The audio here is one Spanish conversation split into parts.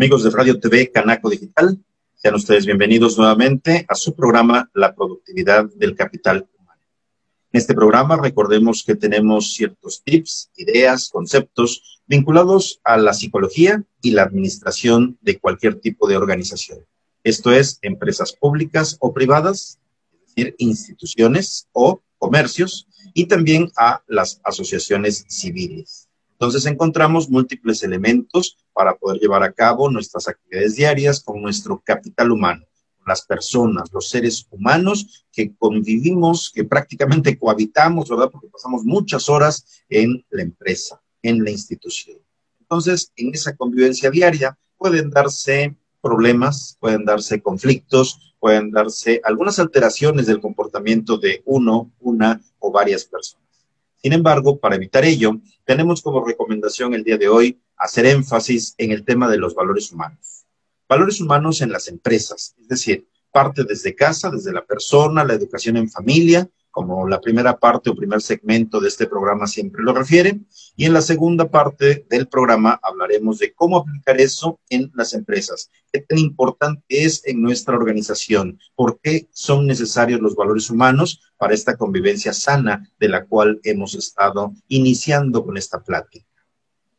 Amigos de Radio TV Canaco Digital, sean ustedes bienvenidos nuevamente a su programa La productividad del capital humano. En este programa recordemos que tenemos ciertos tips, ideas, conceptos vinculados a la psicología y la administración de cualquier tipo de organización. Esto es empresas públicas o privadas, es decir, instituciones o comercios, y también a las asociaciones civiles. Entonces encontramos múltiples elementos para poder llevar a cabo nuestras actividades diarias con nuestro capital humano, las personas, los seres humanos que convivimos, que prácticamente cohabitamos, ¿verdad? Porque pasamos muchas horas en la empresa, en la institución. Entonces, en esa convivencia diaria pueden darse problemas, pueden darse conflictos, pueden darse algunas alteraciones del comportamiento de uno, una o varias personas. Sin embargo, para evitar ello, tenemos como recomendación el día de hoy hacer énfasis en el tema de los valores humanos. Valores humanos en las empresas, es decir, parte desde casa, desde la persona, la educación en familia, como la primera parte o primer segmento de este programa siempre lo refiere. Y en la segunda parte del programa hablaremos de cómo aplicar eso en las empresas, qué tan importante es en nuestra organización, por qué son necesarios los valores humanos para esta convivencia sana de la cual hemos estado iniciando con esta plática.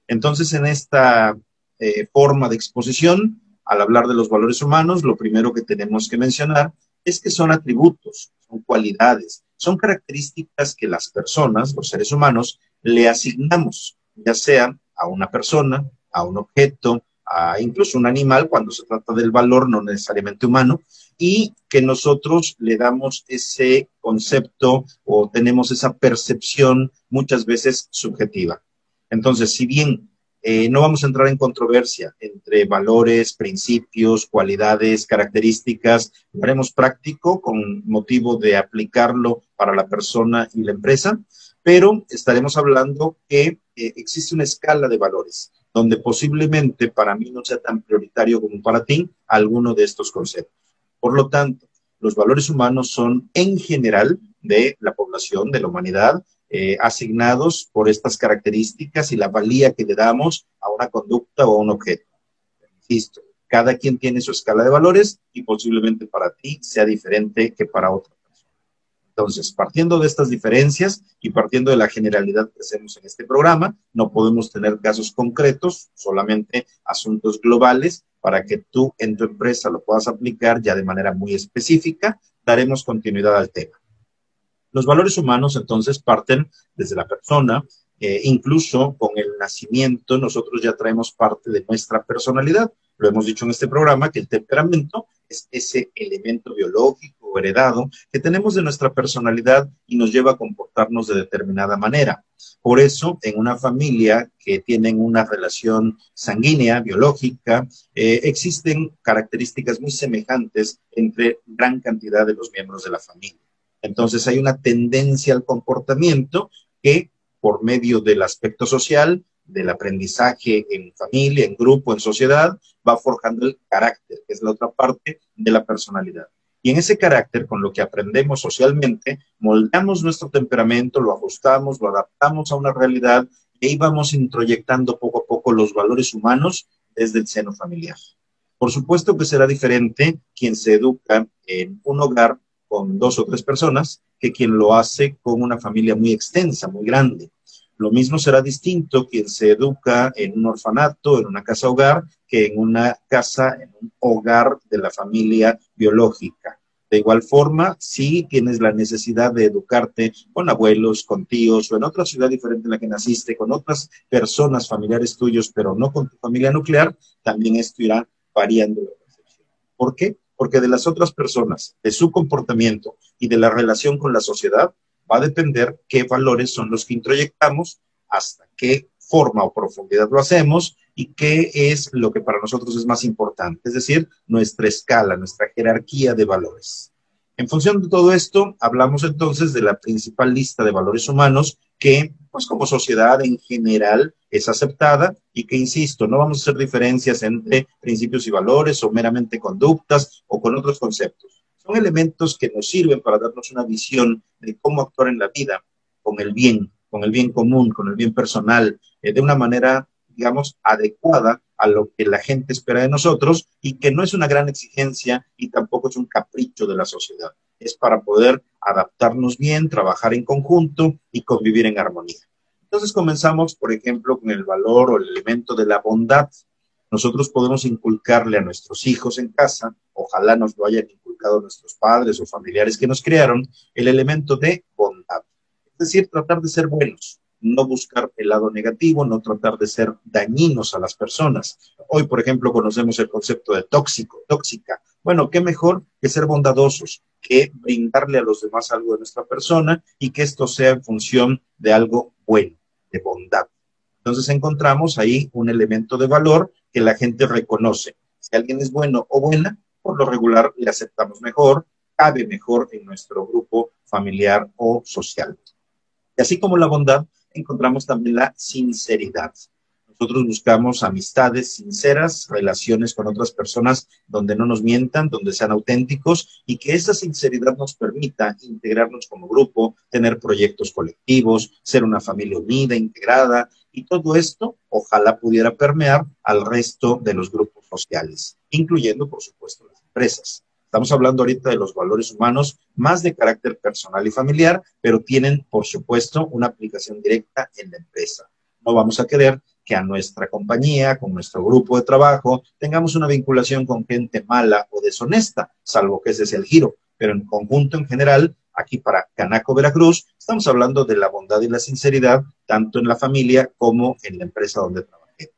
Entonces, en esta eh, forma de exposición, al hablar de los valores humanos, lo primero que tenemos que mencionar es que son atributos, son cualidades, son características que las personas, los seres humanos, le asignamos, ya sea a una persona, a un objeto, a incluso un animal, cuando se trata del valor no necesariamente humano, y que nosotros le damos ese concepto o tenemos esa percepción muchas veces subjetiva. Entonces, si bien eh, no vamos a entrar en controversia entre valores, principios, cualidades, características. Haremos práctico con motivo de aplicarlo para la persona y la empresa, pero estaremos hablando que eh, existe una escala de valores donde posiblemente para mí no sea tan prioritario como para ti alguno de estos conceptos. Por lo tanto, los valores humanos son en general de la población, de la humanidad, eh, asignados por estas características y la valía que le damos a una conducta o a un objeto. Insisto, cada quien tiene su escala de valores y posiblemente para ti sea diferente que para otra persona. Entonces, partiendo de estas diferencias y partiendo de la generalidad que hacemos en este programa, no podemos tener casos concretos, solamente asuntos globales para que tú en tu empresa lo puedas aplicar ya de manera muy específica. Daremos continuidad al tema. Los valores humanos entonces parten desde la persona, eh, incluso con el nacimiento nosotros ya traemos parte de nuestra personalidad. Lo hemos dicho en este programa que el temperamento es ese elemento biológico heredado que tenemos de nuestra personalidad y nos lleva a comportarnos de determinada manera. Por eso, en una familia que tienen una relación sanguínea, biológica, eh, existen características muy semejantes entre gran cantidad de los miembros de la familia. Entonces hay una tendencia al comportamiento que por medio del aspecto social, del aprendizaje en familia, en grupo, en sociedad, va forjando el carácter, que es la otra parte de la personalidad. Y en ese carácter, con lo que aprendemos socialmente, moldamos nuestro temperamento, lo ajustamos, lo adaptamos a una realidad ahí vamos introyectando poco a poco los valores humanos desde el seno familiar. Por supuesto que será diferente quien se educa en un hogar con dos o tres personas que quien lo hace con una familia muy extensa, muy grande. Lo mismo será distinto quien se educa en un orfanato, en una casa hogar, que en una casa, en un hogar de la familia biológica. De igual forma, si tienes la necesidad de educarte con abuelos, con tíos o en otra ciudad diferente en la que naciste, con otras personas familiares tuyos, pero no con tu familia nuclear, también esto irá variando la. ¿Por qué? Porque de las otras personas, de su comportamiento y de la relación con la sociedad, va a depender qué valores son los que introyectamos, hasta qué forma o profundidad lo hacemos y qué es lo que para nosotros es más importante, es decir, nuestra escala, nuestra jerarquía de valores. En función de todo esto, hablamos entonces de la principal lista de valores humanos que, pues como sociedad en general, es aceptada y que, insisto, no vamos a hacer diferencias entre principios y valores o meramente conductas o con otros conceptos. Son elementos que nos sirven para darnos una visión de cómo actuar en la vida con el bien, con el bien común, con el bien personal, eh, de una manera digamos, adecuada a lo que la gente espera de nosotros y que no es una gran exigencia y tampoco es un capricho de la sociedad. Es para poder adaptarnos bien, trabajar en conjunto y convivir en armonía. Entonces comenzamos, por ejemplo, con el valor o el elemento de la bondad. Nosotros podemos inculcarle a nuestros hijos en casa, ojalá nos lo hayan inculcado nuestros padres o familiares que nos crearon, el elemento de bondad. Es decir, tratar de ser buenos, no buscar el lado negativo, no tratar de ser dañinos a las personas. Hoy, por ejemplo, conocemos el concepto de tóxico, tóxica. Bueno, qué mejor que ser bondadosos, que brindarle a los demás algo de nuestra persona y que esto sea en función de algo bueno, de bondad. Entonces encontramos ahí un elemento de valor que la gente reconoce. Si alguien es bueno o buena, por lo regular le aceptamos mejor, cabe mejor en nuestro grupo familiar o social. Y así como la bondad, encontramos también la sinceridad. Nosotros buscamos amistades sinceras, relaciones con otras personas donde no nos mientan, donde sean auténticos y que esa sinceridad nos permita integrarnos como grupo, tener proyectos colectivos, ser una familia unida, integrada y todo esto ojalá pudiera permear al resto de los grupos sociales, incluyendo por supuesto las empresas. Estamos hablando ahorita de los valores humanos más de carácter personal y familiar, pero tienen, por supuesto, una aplicación directa en la empresa. No vamos a querer que a nuestra compañía, con nuestro grupo de trabajo, tengamos una vinculación con gente mala o deshonesta, salvo que ese es el giro. Pero en conjunto, en general, aquí para Canaco Veracruz, estamos hablando de la bondad y la sinceridad, tanto en la familia como en la empresa donde trabajamos.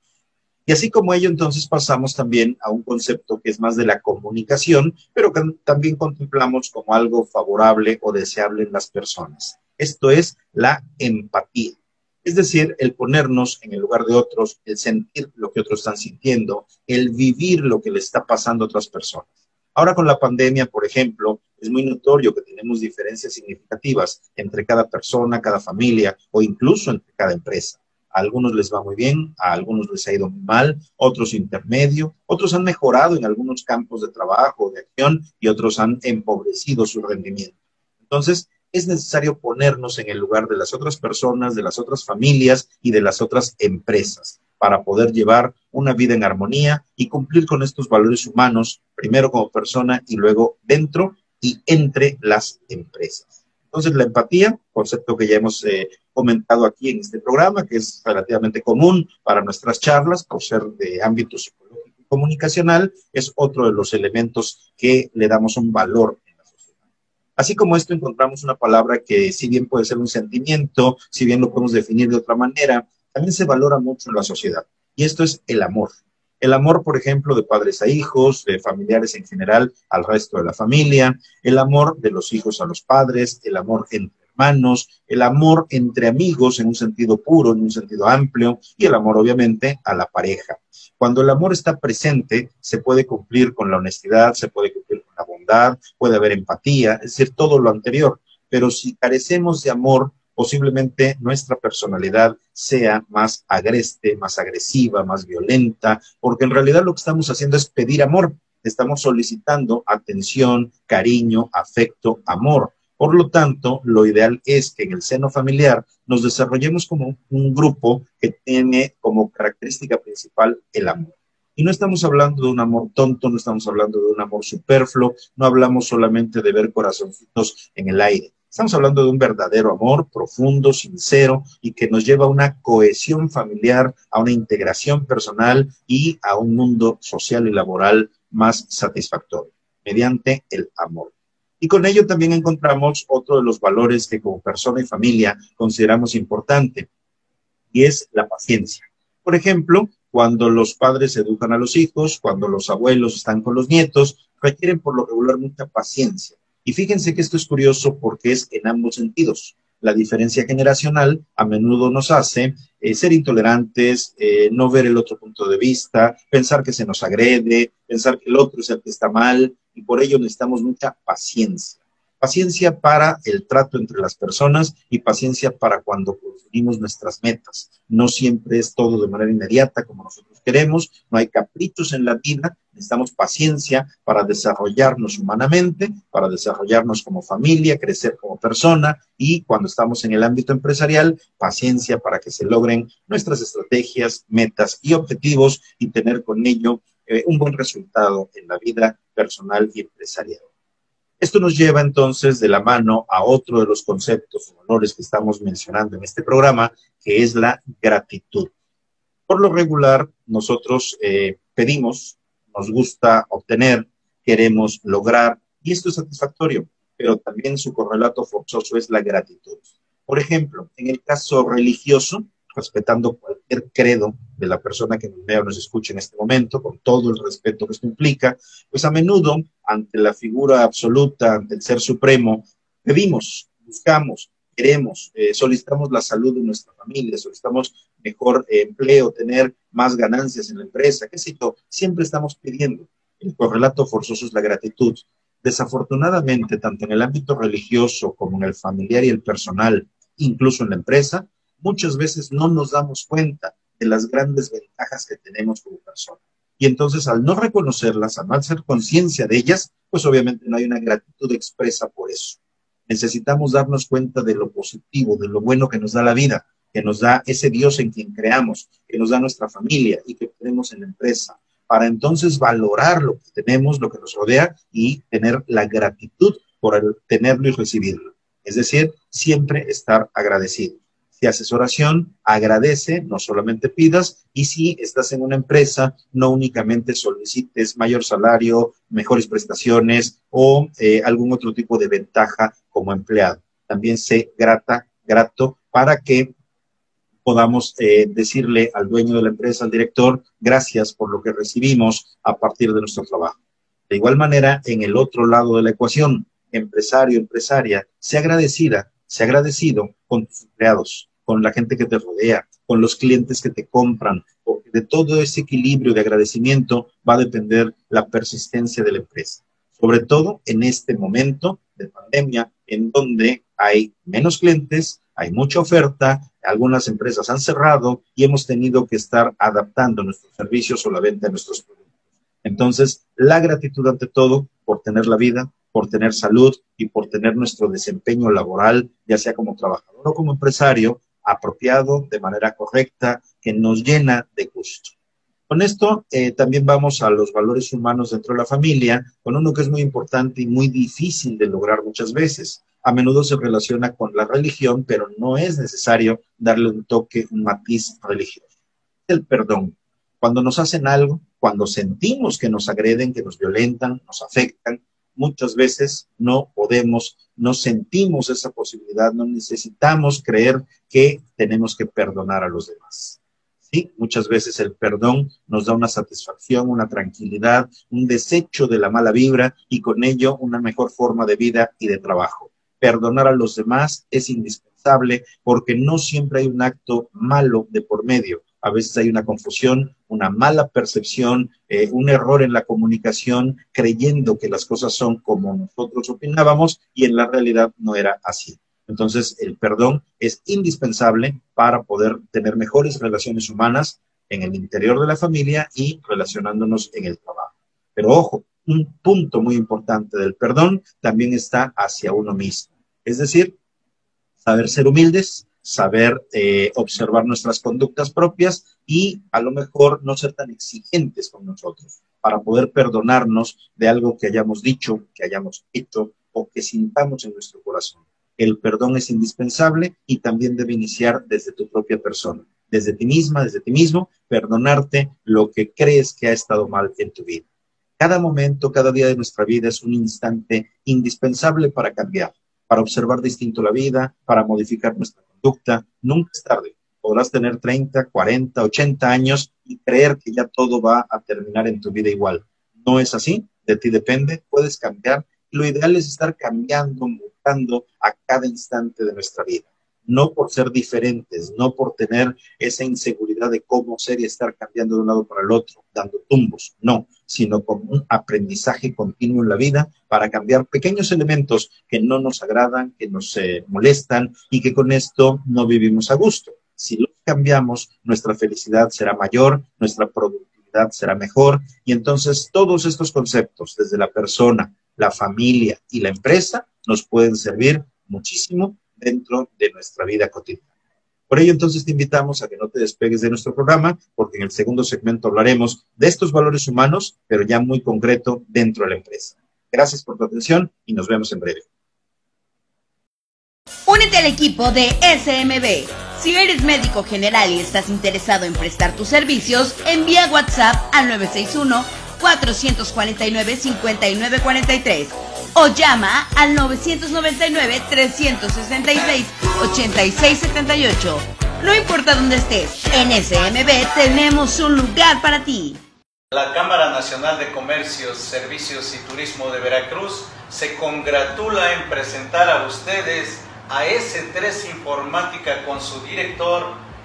Y así como ello, entonces pasamos también a un concepto que es más de la comunicación, pero que también contemplamos como algo favorable o deseable en las personas. Esto es la empatía. Es decir, el ponernos en el lugar de otros, el sentir lo que otros están sintiendo, el vivir lo que le está pasando a otras personas. Ahora con la pandemia, por ejemplo, es muy notorio que tenemos diferencias significativas entre cada persona, cada familia o incluso entre cada empresa. A algunos les va muy bien, a algunos les ha ido muy mal, otros intermedio, otros han mejorado en algunos campos de trabajo, de acción y otros han empobrecido su rendimiento. Entonces, es necesario ponernos en el lugar de las otras personas, de las otras familias y de las otras empresas para poder llevar una vida en armonía y cumplir con estos valores humanos, primero como persona y luego dentro y entre las empresas. Entonces, la empatía, concepto que ya hemos eh, comentado aquí en este programa, que es relativamente común para nuestras charlas por ser de ámbito psicológico y comunicacional, es otro de los elementos que le damos un valor. Así como esto encontramos una palabra que si bien puede ser un sentimiento, si bien lo podemos definir de otra manera, también se valora mucho en la sociedad. Y esto es el amor. El amor, por ejemplo, de padres a hijos, de familiares en general al resto de la familia, el amor de los hijos a los padres, el amor entre hermanos, el amor entre amigos en un sentido puro, en un sentido amplio, y el amor obviamente a la pareja. Cuando el amor está presente, se puede cumplir con la honestidad, se puede cumplir puede haber empatía, es decir, todo lo anterior. Pero si carecemos de amor, posiblemente nuestra personalidad sea más agreste, más agresiva, más violenta, porque en realidad lo que estamos haciendo es pedir amor, estamos solicitando atención, cariño, afecto, amor. Por lo tanto, lo ideal es que en el seno familiar nos desarrollemos como un grupo que tiene como característica principal el amor. Y no estamos hablando de un amor tonto, no estamos hablando de un amor superfluo, no hablamos solamente de ver corazoncitos en el aire. Estamos hablando de un verdadero amor profundo, sincero y que nos lleva a una cohesión familiar, a una integración personal y a un mundo social y laboral más satisfactorio, mediante el amor. Y con ello también encontramos otro de los valores que como persona y familia consideramos importante, y es la paciencia. Por ejemplo, cuando los padres educan a los hijos, cuando los abuelos están con los nietos, requieren por lo regular mucha paciencia. Y fíjense que esto es curioso porque es en ambos sentidos. La diferencia generacional a menudo nos hace eh, ser intolerantes, eh, no ver el otro punto de vista, pensar que se nos agrede, pensar que el otro es el que está mal, y por ello necesitamos mucha paciencia. Paciencia para el trato entre las personas y paciencia para cuando conseguimos nuestras metas. No siempre es todo de manera inmediata como nosotros queremos, no hay caprichos en la vida, necesitamos paciencia para desarrollarnos humanamente, para desarrollarnos como familia, crecer como persona y cuando estamos en el ámbito empresarial, paciencia para que se logren nuestras estrategias, metas y objetivos y tener con ello eh, un buen resultado en la vida personal y empresarial. Esto nos lleva entonces de la mano a otro de los conceptos o valores que estamos mencionando en este programa, que es la gratitud. Por lo regular, nosotros eh, pedimos, nos gusta obtener, queremos lograr, y esto es satisfactorio, pero también su correlato forzoso es la gratitud. Por ejemplo, en el caso religioso, respetando cualquier credo de la persona que nos vea o nos escuche en este momento, con todo el respeto que esto implica, pues a menudo ante la figura absoluta, ante el ser supremo, pedimos, buscamos, queremos, eh, solicitamos la salud de nuestra familia, solicitamos mejor eh, empleo, tener más ganancias en la empresa, qué sé yo, siempre estamos pidiendo. El correlato forzoso es la gratitud. Desafortunadamente, tanto en el ámbito religioso como en el familiar y el personal, incluso en la empresa, muchas veces no nos damos cuenta de las grandes ventajas que tenemos como persona. Y entonces al no reconocerlas, al no hacer conciencia de ellas, pues obviamente no hay una gratitud expresa por eso. Necesitamos darnos cuenta de lo positivo, de lo bueno que nos da la vida, que nos da ese Dios en quien creamos, que nos da nuestra familia y que tenemos en la empresa, para entonces valorar lo que tenemos, lo que nos rodea y tener la gratitud por tenerlo y recibirlo. Es decir, siempre estar agradecido si haces oración, agradece, no solamente pidas, y si estás en una empresa, no únicamente solicites mayor salario, mejores prestaciones o eh, algún otro tipo de ventaja como empleado. También sé grata, grato, para que podamos eh, decirle al dueño de la empresa, al director, gracias por lo que recibimos a partir de nuestro trabajo. De igual manera, en el otro lado de la ecuación, empresario, empresaria, sea agradecida, sea agradecido con tus empleados, con la gente que te rodea, con los clientes que te compran, de todo ese equilibrio de agradecimiento va a depender la persistencia de la empresa. Sobre todo en este momento de pandemia, en donde hay menos clientes, hay mucha oferta, algunas empresas han cerrado y hemos tenido que estar adaptando nuestros servicios o la venta de nuestros productos. Entonces, la gratitud ante todo por tener la vida, por tener salud y por tener nuestro desempeño laboral, ya sea como trabajador o como empresario, apropiado, de manera correcta, que nos llena de gusto. Con esto eh, también vamos a los valores humanos dentro de la familia, con uno que es muy importante y muy difícil de lograr muchas veces. A menudo se relaciona con la religión, pero no es necesario darle un toque, un matiz religioso. El perdón. Cuando nos hacen algo, cuando sentimos que nos agreden, que nos violentan, nos afectan, muchas veces no podemos, no sentimos esa posibilidad, no necesitamos creer que tenemos que perdonar a los demás. Sí, muchas veces el perdón nos da una satisfacción, una tranquilidad, un desecho de la mala vibra y con ello una mejor forma de vida y de trabajo. Perdonar a los demás es indispensable porque no siempre hay un acto malo de por medio a veces hay una confusión, una mala percepción, eh, un error en la comunicación, creyendo que las cosas son como nosotros opinábamos y en la realidad no era así. Entonces, el perdón es indispensable para poder tener mejores relaciones humanas en el interior de la familia y relacionándonos en el trabajo. Pero ojo, un punto muy importante del perdón también está hacia uno mismo. Es decir, saber ser humildes, saber eh, observar nuestras conductas propias y a lo mejor no ser tan exigentes con nosotros para poder perdonarnos de algo que hayamos dicho, que hayamos hecho o que sintamos en nuestro corazón. El perdón es indispensable y también debe iniciar desde tu propia persona, desde ti misma, desde ti mismo, perdonarte lo que crees que ha estado mal en tu vida. Cada momento, cada día de nuestra vida es un instante indispensable para cambiar, para observar distinto la vida, para modificar nuestra conducta, nunca es tarde. Podrás tener 30, 40, 80 años y creer que ya todo va a terminar en tu vida igual. No es así, de ti depende, puedes cambiar. Lo ideal es estar cambiando, mutando a cada instante de nuestra vida. No por ser diferentes, no por tener esa inseguridad de cómo ser y estar cambiando de un lado para el otro, dando tumbos, no, sino como un aprendizaje continuo en la vida para cambiar pequeños elementos que no nos agradan, que nos eh, molestan y que con esto no vivimos a gusto. Si los cambiamos, nuestra felicidad será mayor, nuestra productividad será mejor y entonces todos estos conceptos, desde la persona, la familia y la empresa, nos pueden servir muchísimo dentro de nuestra vida cotidiana. Por ello, entonces te invitamos a que no te despegues de nuestro programa, porque en el segundo segmento hablaremos de estos valores humanos, pero ya muy concreto dentro de la empresa. Gracias por tu atención y nos vemos en breve. Únete al equipo de SMB. Si eres médico general y estás interesado en prestar tus servicios, envía WhatsApp al 961 449 5943 o llama al 999-366-8678. No importa dónde estés, en SMB tenemos un lugar para ti. La Cámara Nacional de Comercios, Servicios y Turismo de Veracruz se congratula en presentar a ustedes a S3 Informática con su director,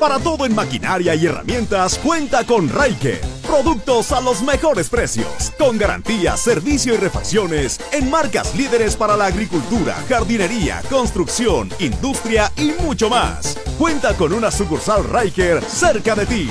Para todo en maquinaria y herramientas, cuenta con Riker. Productos a los mejores precios, con garantía, servicio y refacciones en marcas líderes para la agricultura, jardinería, construcción, industria y mucho más. Cuenta con una sucursal Riker cerca de ti.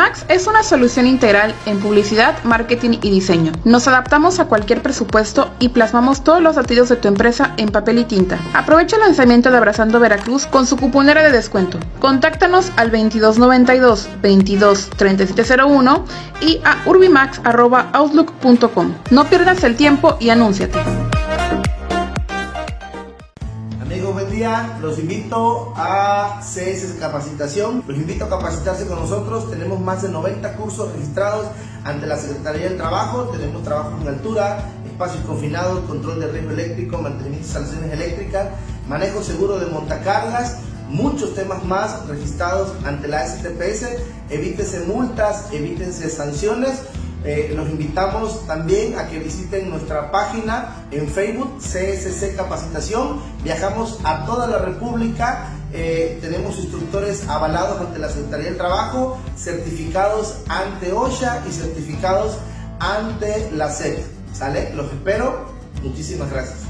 Urbimax es una solución integral en publicidad, marketing y diseño. Nos adaptamos a cualquier presupuesto y plasmamos todos los latidos de tu empresa en papel y tinta. Aprovecha el lanzamiento de Abrazando Veracruz con su cuponera de descuento. Contáctanos al 2292 22 y a urbimax.outlook.com. No pierdas el tiempo y anúnciate. Los invito a CS Capacitación, los invito a capacitarse con nosotros, tenemos más de 90 cursos registrados ante la Secretaría del Trabajo, tenemos trabajo en altura, espacios confinados, control de riesgo eléctrico, mantenimiento de instalaciones eléctricas, manejo seguro de montacargas, muchos temas más registrados ante la STPS, evítense multas, evítense sanciones, eh, los invitamos también a que visiten nuestra página en Facebook, CSC Capacitación. Viajamos a toda la República eh, tenemos instructores avalados ante la Secretaría del Trabajo, certificados ante OSHA y certificados ante la SED. ¿Sale? Los espero. Muchísimas gracias.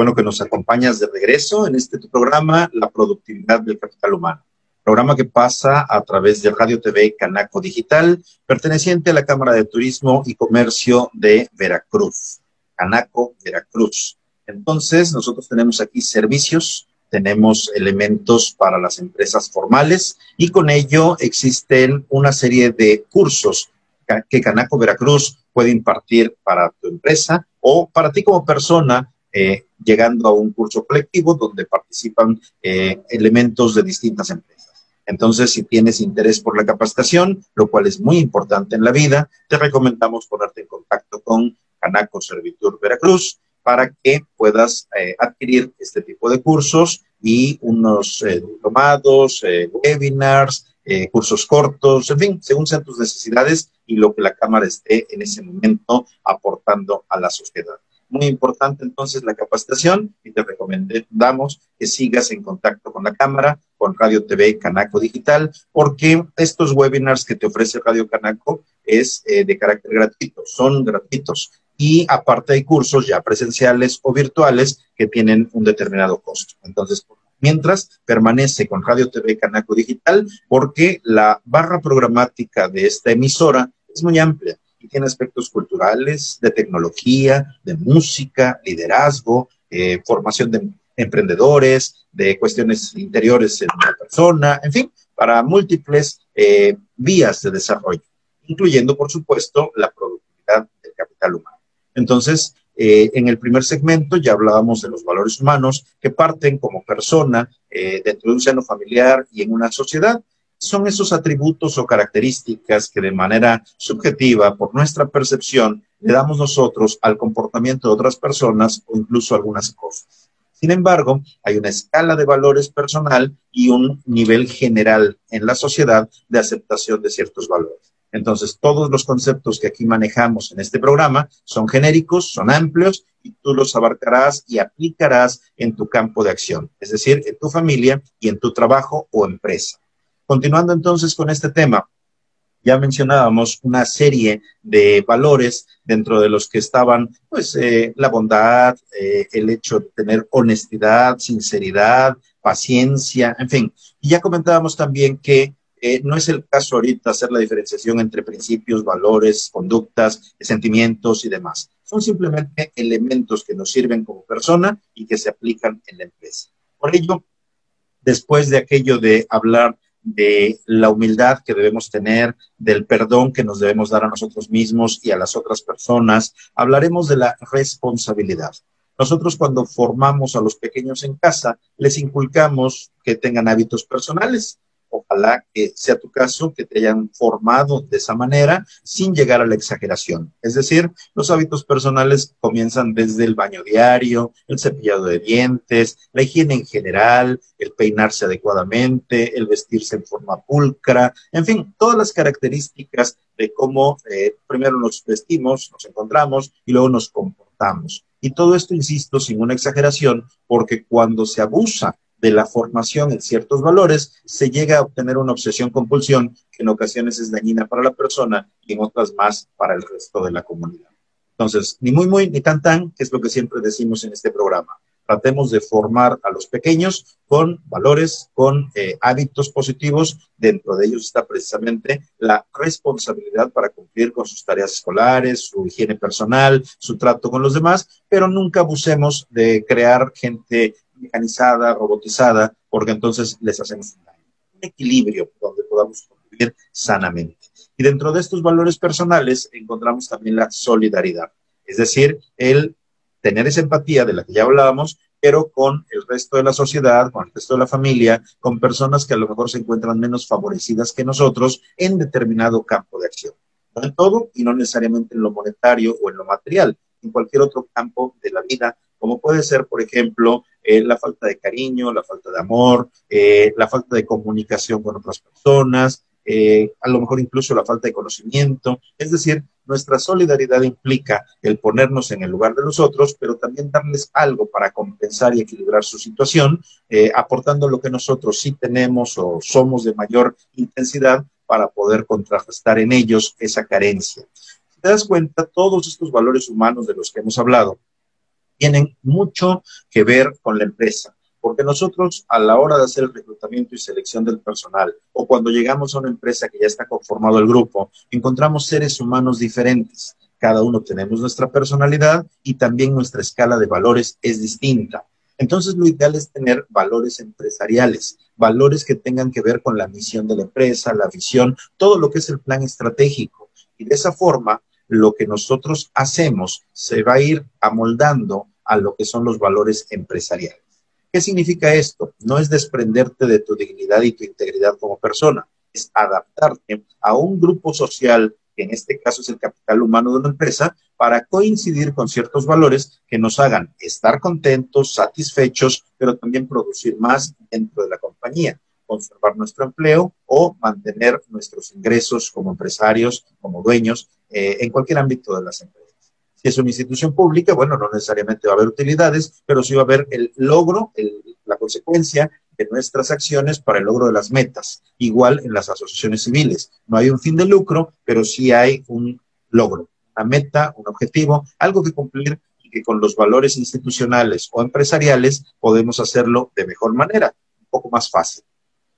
Bueno que nos acompañas de regreso en este programa, La Productividad del Capital Humano. Programa que pasa a través de Radio TV Canaco Digital, perteneciente a la Cámara de Turismo y Comercio de Veracruz. Canaco, Veracruz. Entonces, nosotros tenemos aquí servicios, tenemos elementos para las empresas formales y con ello existen una serie de cursos que Canaco Veracruz puede impartir para tu empresa o para ti como persona eh, llegando a un curso colectivo donde participan eh, elementos de distintas empresas. Entonces, si tienes interés por la capacitación, lo cual es muy importante en la vida, te recomendamos ponerte en contacto con Canaco Servitur Veracruz para que puedas eh, adquirir este tipo de cursos y unos diplomados, webinars, cursos cortos, en fin, según sean tus necesidades y lo que la Cámara esté en ese momento aportando a la sociedad. Muy importante entonces la capacitación y te recomendamos que sigas en contacto con la cámara, con Radio TV Canaco Digital, porque estos webinars que te ofrece Radio Canaco es eh, de carácter gratuito, son gratuitos. Y aparte hay cursos ya presenciales o virtuales que tienen un determinado costo. Entonces, mientras permanece con Radio TV Canaco Digital, porque la barra programática de esta emisora es muy amplia y tiene aspectos culturales, de tecnología, de música, liderazgo, eh, formación de emprendedores, de cuestiones interiores en la persona, en fin, para múltiples eh, vías de desarrollo, incluyendo, por supuesto, la productividad del capital humano. Entonces, eh, en el primer segmento ya hablábamos de los valores humanos que parten como persona dentro de un seno familiar y en una sociedad son esos atributos o características que de manera subjetiva, por nuestra percepción, le damos nosotros al comportamiento de otras personas o incluso algunas cosas. Sin embargo, hay una escala de valores personal y un nivel general en la sociedad de aceptación de ciertos valores. Entonces, todos los conceptos que aquí manejamos en este programa son genéricos, son amplios y tú los abarcarás y aplicarás en tu campo de acción, es decir, en tu familia y en tu trabajo o empresa. Continuando entonces con este tema, ya mencionábamos una serie de valores dentro de los que estaban, pues, eh, la bondad, eh, el hecho de tener honestidad, sinceridad, paciencia, en fin. Y ya comentábamos también que eh, no es el caso ahorita hacer la diferenciación entre principios, valores, conductas, sentimientos y demás. Son simplemente elementos que nos sirven como persona y que se aplican en la empresa. Por ello, después de aquello de hablar de la humildad que debemos tener, del perdón que nos debemos dar a nosotros mismos y a las otras personas. Hablaremos de la responsabilidad. Nosotros cuando formamos a los pequeños en casa, les inculcamos que tengan hábitos personales, Ojalá que sea tu caso, que te hayan formado de esa manera sin llegar a la exageración. Es decir, los hábitos personales comienzan desde el baño diario, el cepillado de dientes, la higiene en general, el peinarse adecuadamente, el vestirse en forma pulcra, en fin, todas las características de cómo eh, primero nos vestimos, nos encontramos y luego nos comportamos. Y todo esto, insisto, sin una exageración, porque cuando se abusa de la formación en ciertos valores, se llega a obtener una obsesión-compulsión que en ocasiones es dañina para la persona y en otras más para el resto de la comunidad. Entonces, ni muy, muy, ni tan, tan, que es lo que siempre decimos en este programa. Tratemos de formar a los pequeños con valores, con eh, hábitos positivos. Dentro de ellos está precisamente la responsabilidad para cumplir con sus tareas escolares, su higiene personal, su trato con los demás, pero nunca abusemos de crear gente mecanizada, robotizada, porque entonces les hacemos un. Un equilibrio donde podamos convivir sanamente. Y dentro de estos valores personales encontramos también la solidaridad, es decir, el tener esa empatía de la que ya hablábamos, pero con el resto de la sociedad, con el resto de la familia, con personas que a lo mejor se encuentran menos favorecidas que nosotros en determinado campo de acción. No en todo y no necesariamente en lo monetario o en lo material, en cualquier otro campo de la vida como puede ser, por ejemplo, eh, la falta de cariño, la falta de amor, eh, la falta de comunicación con otras personas, eh, a lo mejor incluso la falta de conocimiento. Es decir, nuestra solidaridad implica el ponernos en el lugar de los otros, pero también darles algo para compensar y equilibrar su situación, aportando lo que nosotros sí tenemos o somos de mayor intensidad para poder contrarrestar en ellos esa carencia. Te das cuenta, todos estos valores humanos de los que hemos hablado tienen mucho que ver con la empresa, porque nosotros a la hora de hacer el reclutamiento y selección del personal o cuando llegamos a una empresa que ya está conformado el grupo, encontramos seres humanos diferentes. Cada uno tenemos nuestra personalidad y también nuestra escala de valores es distinta. Entonces, lo ideal es tener valores empresariales, valores que tengan que ver con la misión de la empresa, la visión, todo lo que es el plan estratégico. Y de esa forma, lo que nosotros hacemos se va a ir amoldando a lo que son los valores empresariales. ¿Qué significa esto? No es desprenderte de tu dignidad y tu integridad como persona, es adaptarte a un grupo social, que en este caso es el capital humano de una empresa, para coincidir con ciertos valores que nos hagan estar contentos, satisfechos, pero también producir más dentro de la compañía, conservar nuestro empleo o mantener nuestros ingresos como empresarios, como dueños, eh, en cualquier ámbito de las empresas. Si es una institución pública, bueno, no necesariamente va a haber utilidades, pero sí va a haber el logro, la consecuencia de nuestras acciones para el logro de las metas. Igual en las asociaciones civiles. No hay un fin de lucro, pero sí hay un logro, una meta, un objetivo, algo que cumplir y que con los valores institucionales o empresariales podemos hacerlo de mejor manera, un poco más fácil.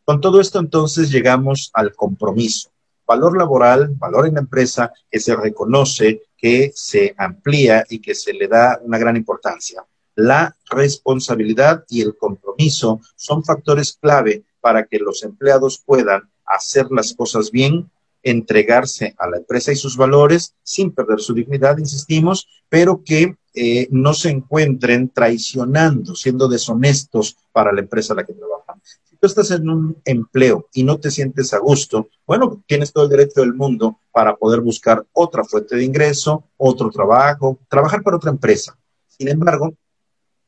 Con todo esto entonces llegamos al compromiso. Valor laboral, valor en la empresa que se reconoce que se amplía y que se le da una gran importancia. La responsabilidad y el compromiso son factores clave para que los empleados puedan hacer las cosas bien, entregarse a la empresa y sus valores sin perder su dignidad, insistimos, pero que eh, no se encuentren traicionando, siendo deshonestos para la empresa a la que trabajan tú estás en un empleo y no te sientes a gusto, bueno, tienes todo el derecho del mundo para poder buscar otra fuente de ingreso, otro trabajo, trabajar para otra empresa. Sin embargo,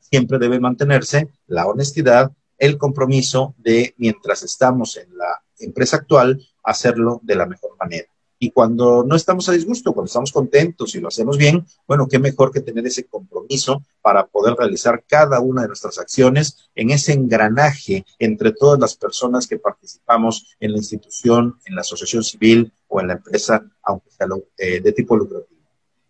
siempre debe mantenerse la honestidad, el compromiso de, mientras estamos en la empresa actual, hacerlo de la mejor manera. Y cuando no estamos a disgusto, cuando estamos contentos y lo hacemos bien, bueno, qué mejor que tener ese compromiso para poder realizar cada una de nuestras acciones en ese engranaje entre todas las personas que participamos en la institución, en la asociación civil o en la empresa, aunque sea eh, de tipo lucrativo.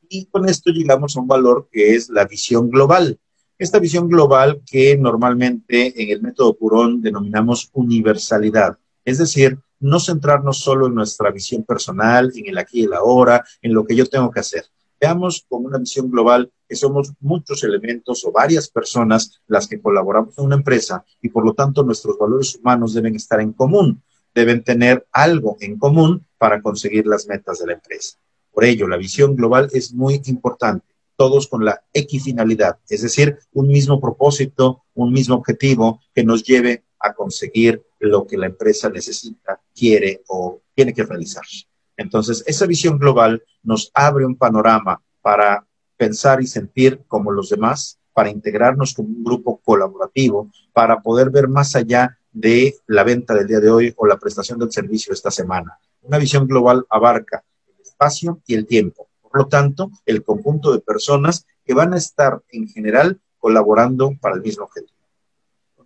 Y con esto llegamos a un valor que es la visión global. Esta visión global que normalmente en el método Purón denominamos universalidad, es decir, no centrarnos solo en nuestra visión personal, en el aquí y el ahora, en lo que yo tengo que hacer. Veamos con una visión global que somos muchos elementos o varias personas las que colaboramos en una empresa y por lo tanto nuestros valores humanos deben estar en común, deben tener algo en común para conseguir las metas de la empresa. Por ello, la visión global es muy importante, todos con la equifinalidad, es decir, un mismo propósito, un mismo objetivo que nos lleve a conseguir lo que la empresa necesita, quiere o tiene que realizar. Entonces, esa visión global nos abre un panorama para pensar y sentir como los demás, para integrarnos como un grupo colaborativo, para poder ver más allá de la venta del día de hoy o la prestación del servicio esta semana. Una visión global abarca el espacio y el tiempo. Por lo tanto, el conjunto de personas que van a estar en general colaborando para el mismo objetivo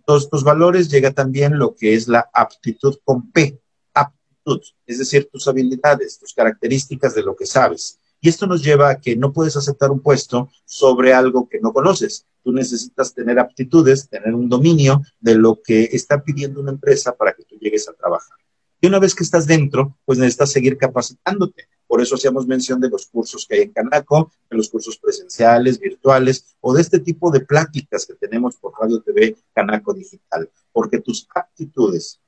todos estos valores llega también lo que es la aptitud con P, aptitud, es decir, tus habilidades, tus características de lo que sabes. Y esto nos lleva a que no puedes aceptar un puesto sobre algo que no conoces. Tú necesitas tener aptitudes, tener un dominio de lo que está pidiendo una empresa para que tú llegues a trabajar. Y una vez que estás dentro, pues necesitas seguir capacitándote. Por eso hacíamos mención de los cursos que hay en Canaco, de los cursos presenciales, virtuales o de este tipo de pláticas que tenemos por Radio TV Canaco Digital. Porque tus aptitudes,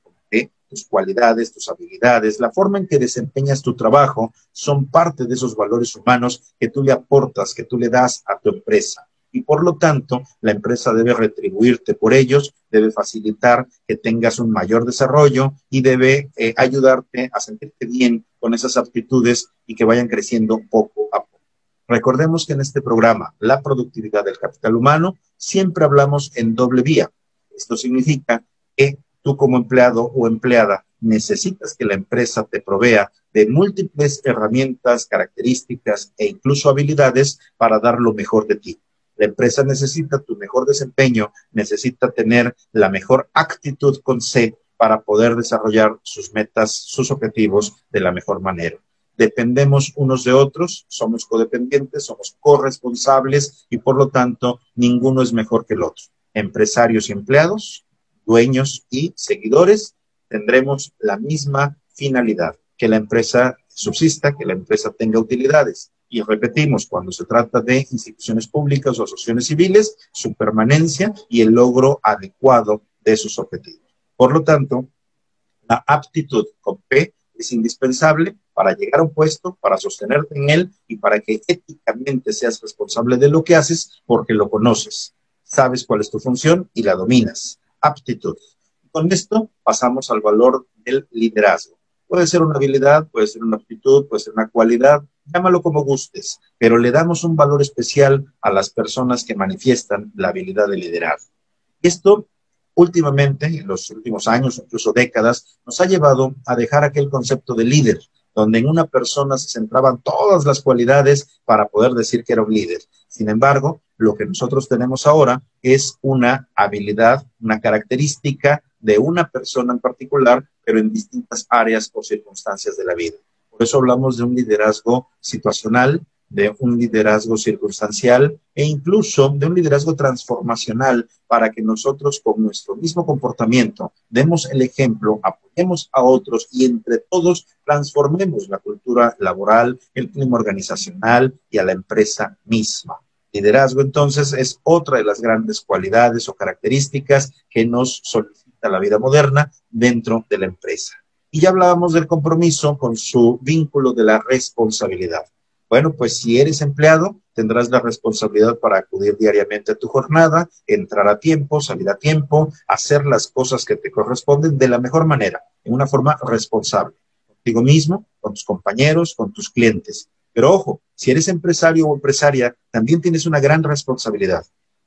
tus cualidades, tus habilidades, la forma en que desempeñas tu trabajo son parte de esos valores humanos que tú le aportas, que tú le das a tu empresa y por lo tanto la empresa debe retribuirte por ellos, debe facilitar que tengas un mayor desarrollo y debe eh, ayudarte a sentirte bien con esas aptitudes y que vayan creciendo poco a poco. Recordemos que en este programa, la productividad del capital humano, siempre hablamos en doble vía. Esto significa que tú como empleado o empleada necesitas que la empresa te provea de múltiples herramientas, características e incluso habilidades para dar lo mejor de ti. La empresa necesita tu mejor desempeño, necesita tener la mejor actitud con C para poder desarrollar sus metas, sus objetivos de la mejor manera dependemos unos de otros, somos codependientes, somos corresponsables y por lo tanto ninguno es mejor que el otro. Empresarios y empleados, dueños y seguidores, tendremos la misma finalidad, que la empresa subsista, que la empresa tenga utilidades. Y repetimos, cuando se trata de instituciones públicas o asociaciones civiles, su permanencia y el logro adecuado de sus objetivos. Por lo tanto, la aptitud con P es indispensable para llegar a un puesto, para sostenerte en él y para que éticamente seas responsable de lo que haces porque lo conoces, sabes cuál es tu función y la dominas. Aptitud. Con esto pasamos al valor del liderazgo. Puede ser una habilidad, puede ser una aptitud, puede ser una cualidad, llámalo como gustes, pero le damos un valor especial a las personas que manifiestan la habilidad de liderazgo. Esto últimamente, en los últimos años, incluso décadas, nos ha llevado a dejar aquel concepto de líder, donde en una persona se centraban todas las cualidades para poder decir que era un líder. Sin embargo, lo que nosotros tenemos ahora es una habilidad, una característica de una persona en particular, pero en distintas áreas o circunstancias de la vida. Por eso hablamos de un liderazgo situacional, de un liderazgo circunstancial e incluso de un liderazgo transformacional para que nosotros con nuestro mismo comportamiento demos el ejemplo, apoyemos a otros y entre todos transformemos la cultura laboral, el clima organizacional y a la empresa misma. Liderazgo entonces es otra de las grandes cualidades o características que nos solicita la vida moderna dentro de la empresa. Y ya hablábamos del compromiso con su vínculo de la responsabilidad. Bueno, pues si eres empleado, tendrás la responsabilidad para acudir diariamente a tu jornada, entrar a tiempo, salir a tiempo, hacer las cosas que te corresponden de la mejor manera, en una forma responsable, contigo mismo, con tus compañeros, con tus clientes. Pero ojo, si eres empresario o empresaria, también tienes una gran responsabilidad.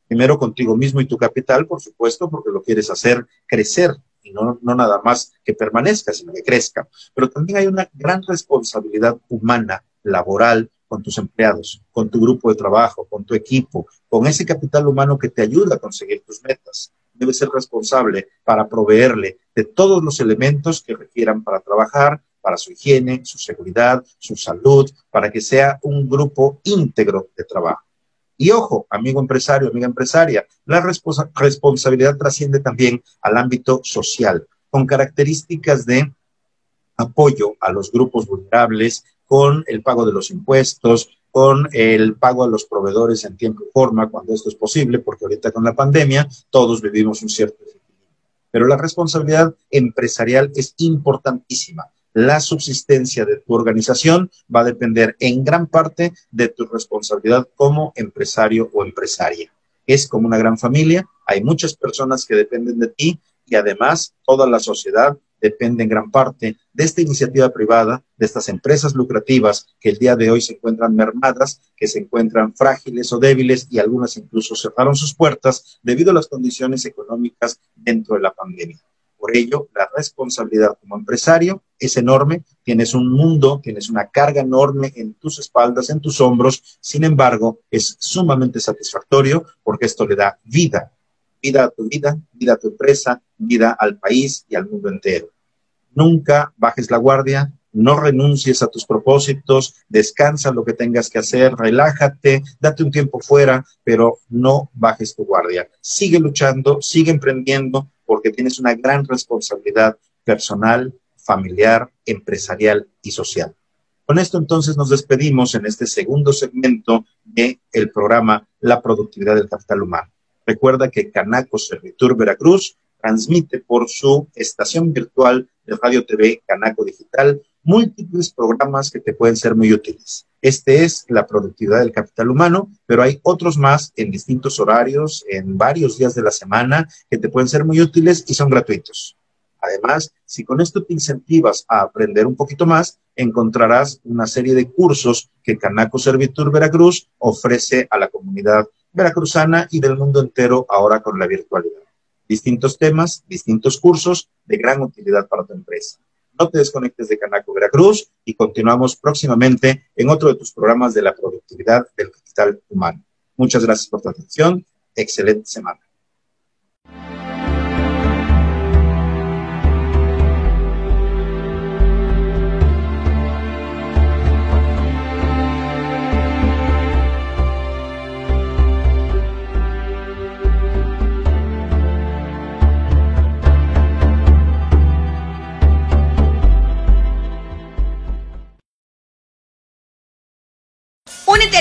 Primero contigo mismo y tu capital, por supuesto, porque lo quieres hacer crecer y no, no nada más que permanezca, sino que crezca. Pero también hay una gran responsabilidad humana, laboral, con tus empleados, con tu grupo de trabajo, con tu equipo, con ese capital humano que te ayuda a conseguir tus metas. Debes ser responsable para proveerle de todos los elementos que requieran para trabajar, para su higiene, su seguridad, su salud, para que sea un grupo íntegro de trabajo. Y ojo, amigo empresario, amiga empresaria, la responsabilidad trasciende también al ámbito social, con características de apoyo a los grupos vulnerables, con el pago de los impuestos, con el pago a los proveedores en tiempo y forma, cuando esto es posible, porque ahorita con la pandemia todos vivimos un cierto. Pero la responsabilidad empresarial es importantísima. La subsistencia de tu organización va a depender en gran parte de tu responsabilidad como empresario o empresaria. Es como una gran familia, hay muchas personas que dependen de ti y además toda la sociedad depende en gran parte de esta iniciativa privada, de estas empresas lucrativas que el día de hoy se encuentran mermadas, que se encuentran frágiles o débiles y algunas incluso cerraron sus puertas debido a las condiciones económicas dentro de la pandemia. Por ello, la responsabilidad como empresario es enorme, tienes un mundo, tienes una carga enorme en tus espaldas, en tus hombros, sin embargo, es sumamente satisfactorio porque esto le da vida, vida a tu vida, vida a tu empresa, vida al país y al mundo entero. Nunca bajes la guardia, no renuncies a tus propósitos, descansa lo que tengas que hacer, relájate, date un tiempo fuera, pero no bajes tu guardia. Sigue luchando, sigue emprendiendo, porque tienes una gran responsabilidad personal, familiar, empresarial y social. Con esto entonces nos despedimos en este segundo segmento del el programa La productividad del capital humano. Recuerda que Canaco Servitur Veracruz transmite por su estación virtual de Radio TV Canaco Digital múltiples programas que te pueden ser muy útiles. Este es la productividad del capital humano, pero hay otros más en distintos horarios, en varios días de la semana, que te pueden ser muy útiles y son gratuitos. Además, si con esto te incentivas a aprender un poquito más, encontrarás una serie de cursos que Canaco Servitur Veracruz ofrece a la comunidad veracruzana y del mundo entero ahora con la virtualidad. Distintos temas, distintos cursos de gran utilidad para tu empresa. No te desconectes de Canaco Veracruz y continuamos próximamente en otro de tus programas de la productividad del capital humano. Muchas gracias por tu atención. Excelente semana.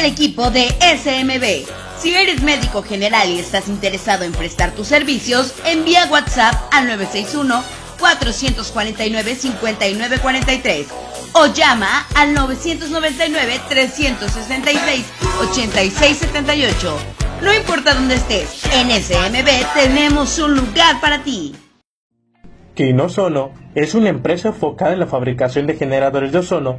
Equipo de SMB. Si eres médico general y estás interesado en prestar tus servicios, envía WhatsApp al 961-449-5943 o llama al 999-366-8678. No importa dónde estés, en SMB tenemos un lugar para ti. Quinosono es una empresa enfocada en la fabricación de generadores de ozono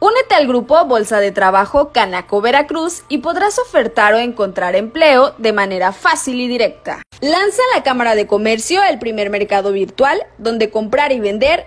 Únete al grupo Bolsa de Trabajo Canaco Veracruz y podrás ofertar o encontrar empleo de manera fácil y directa. Lanza la Cámara de Comercio el primer mercado virtual donde comprar y vender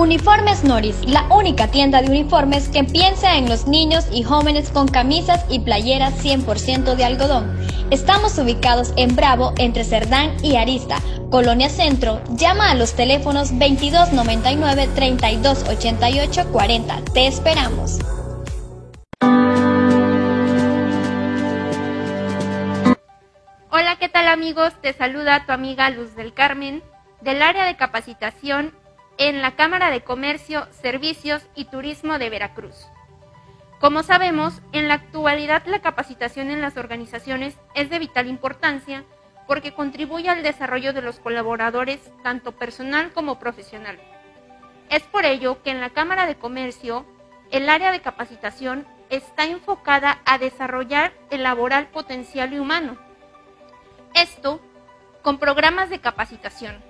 Uniformes Noris, la única tienda de uniformes que piensa en los niños y jóvenes con camisas y playeras 100% de algodón. Estamos ubicados en Bravo, entre Cerdán y Arista, Colonia Centro. Llama a los teléfonos 2299 3288 40. Te esperamos. Hola, ¿qué tal amigos? Te saluda tu amiga Luz del Carmen del área de capacitación en la Cámara de Comercio, Servicios y Turismo de Veracruz. Como sabemos, en la actualidad la capacitación en las organizaciones es de vital importancia porque contribuye al desarrollo de los colaboradores, tanto personal como profesional. Es por ello que en la Cámara de Comercio, el área de capacitación está enfocada a desarrollar el laboral potencial y humano. Esto con programas de capacitación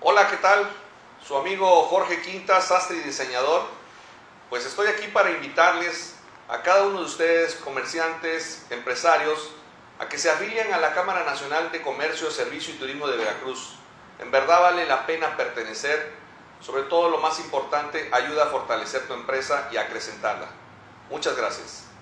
Hola, ¿qué tal? Su amigo Jorge Quintas, sastre y diseñador. Pues estoy aquí para invitarles a cada uno de ustedes, comerciantes, empresarios, a que se afilien a la Cámara Nacional de Comercio, Servicio y Turismo de Veracruz. En verdad vale la pena pertenecer, sobre todo lo más importante, ayuda a fortalecer tu empresa y a acrecentarla. Muchas gracias.